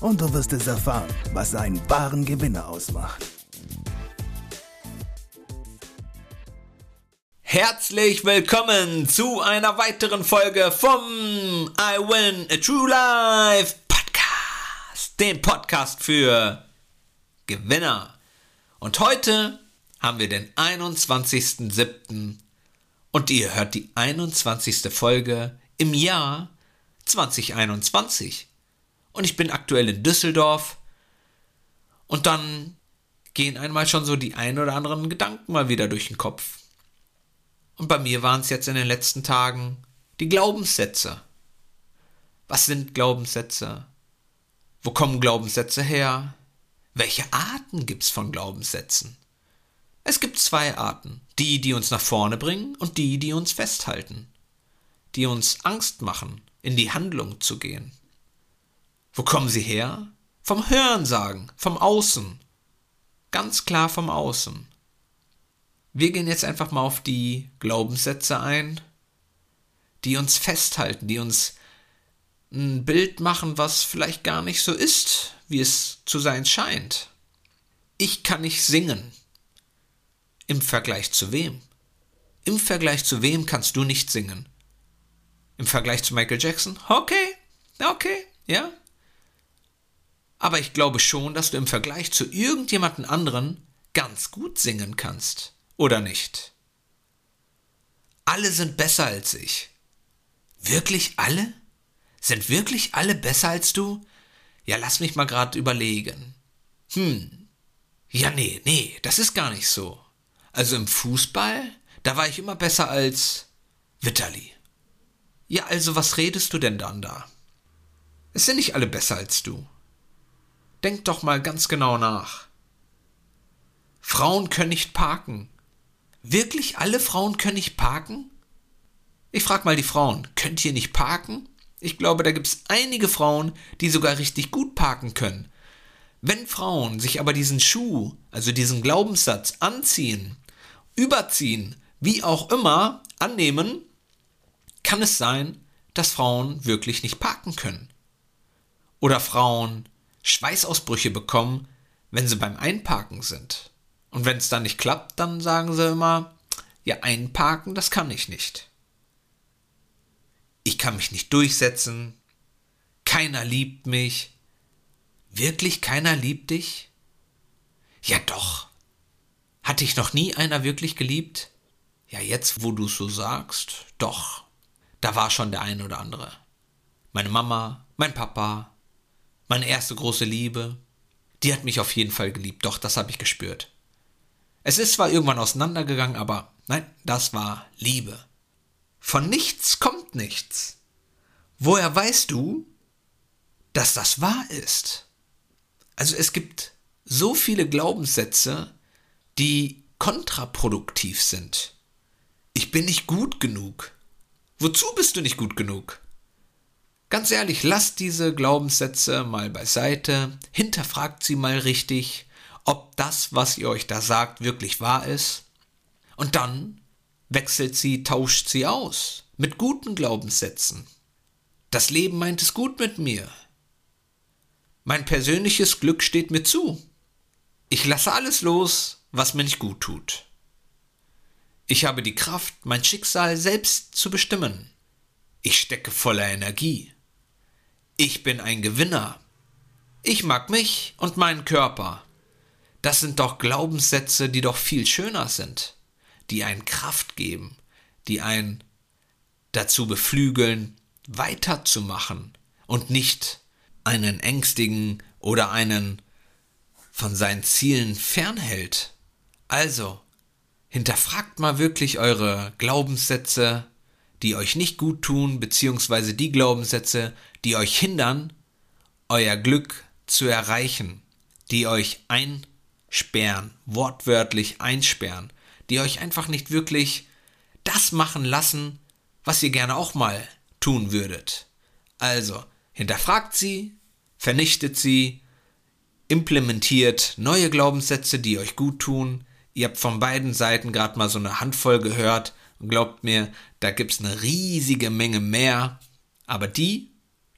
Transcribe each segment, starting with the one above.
und du wirst es erfahren, was einen wahren Gewinner ausmacht. Herzlich willkommen zu einer weiteren Folge vom I Win a True Life Podcast, dem Podcast für Gewinner. Und heute haben wir den 21.07. und ihr hört die 21. Folge im Jahr 2021. Und ich bin aktuell in Düsseldorf und dann gehen einmal schon so die ein oder anderen Gedanken mal wieder durch den Kopf. Und bei mir waren es jetzt in den letzten Tagen die Glaubenssätze. Was sind Glaubenssätze? Wo kommen Glaubenssätze her? Welche Arten gibt es von Glaubenssätzen? Es gibt zwei Arten. Die, die uns nach vorne bringen und die, die uns festhalten. Die uns Angst machen, in die Handlung zu gehen. Wo kommen sie her? Vom Hörensagen, vom Außen. Ganz klar vom Außen. Wir gehen jetzt einfach mal auf die Glaubenssätze ein, die uns festhalten, die uns ein Bild machen, was vielleicht gar nicht so ist, wie es zu sein scheint. Ich kann nicht singen. Im Vergleich zu wem? Im Vergleich zu wem kannst du nicht singen? Im Vergleich zu Michael Jackson? Okay, okay, ja. Aber ich glaube schon, dass du im Vergleich zu irgendjemanden anderen ganz gut singen kannst. Oder nicht? Alle sind besser als ich. Wirklich alle? Sind wirklich alle besser als du? Ja, lass mich mal gerade überlegen. Hm. Ja, nee, nee, das ist gar nicht so. Also im Fußball, da war ich immer besser als Vitali. Ja, also was redest du denn dann da? Es sind nicht alle besser als du. Denk doch mal ganz genau nach. Frauen können nicht parken. Wirklich alle Frauen können nicht parken? Ich frag mal die Frauen, könnt ihr nicht parken? Ich glaube, da gibt's einige Frauen, die sogar richtig gut parken können. Wenn Frauen sich aber diesen Schuh, also diesen Glaubenssatz anziehen, überziehen, wie auch immer, annehmen, kann es sein, dass Frauen wirklich nicht parken können. Oder Frauen Schweißausbrüche bekommen, wenn sie beim Einparken sind. Und wenn es dann nicht klappt, dann sagen sie immer, ja, einparken, das kann ich nicht. Ich kann mich nicht durchsetzen. Keiner liebt mich. Wirklich keiner liebt dich? Ja doch. Hat dich noch nie einer wirklich geliebt? Ja, jetzt, wo du es so sagst, doch. Da war schon der ein oder andere. Meine Mama, mein Papa, meine erste große Liebe, die hat mich auf jeden Fall geliebt, doch das habe ich gespürt. Es ist zwar irgendwann auseinandergegangen, aber nein, das war Liebe. Von nichts kommt nichts. Woher weißt du, dass das wahr ist? Also es gibt so viele Glaubenssätze, die kontraproduktiv sind. Ich bin nicht gut genug. Wozu bist du nicht gut genug? Ganz ehrlich, lasst diese Glaubenssätze mal beiseite, hinterfragt sie mal richtig, ob das, was ihr euch da sagt, wirklich wahr ist. Und dann wechselt sie, tauscht sie aus mit guten Glaubenssätzen. Das Leben meint es gut mit mir. Mein persönliches Glück steht mir zu. Ich lasse alles los, was mir nicht gut tut. Ich habe die Kraft, mein Schicksal selbst zu bestimmen. Ich stecke voller Energie. Ich bin ein Gewinner. Ich mag mich und meinen Körper. Das sind doch Glaubenssätze, die doch viel schöner sind, die einen Kraft geben, die einen dazu beflügeln, weiterzumachen und nicht einen ängstigen oder einen von seinen Zielen fernhält. Also, hinterfragt mal wirklich eure Glaubenssätze, die euch nicht gut tun, beziehungsweise die Glaubenssätze, die euch hindern, euer Glück zu erreichen, die euch einsperren, wortwörtlich einsperren, die euch einfach nicht wirklich das machen lassen, was ihr gerne auch mal tun würdet. Also, hinterfragt sie, vernichtet sie, implementiert neue Glaubenssätze, die euch gut tun. Ihr habt von beiden Seiten gerade mal so eine Handvoll gehört und glaubt mir, da gibt's eine riesige Menge mehr. Aber die,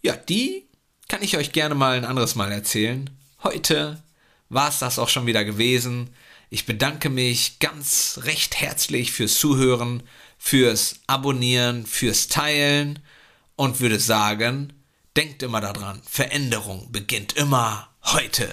ja, die kann ich euch gerne mal ein anderes Mal erzählen. Heute war es das auch schon wieder gewesen. Ich bedanke mich ganz recht herzlich fürs Zuhören, fürs Abonnieren, fürs Teilen und würde sagen, denkt immer daran, Veränderung beginnt immer heute.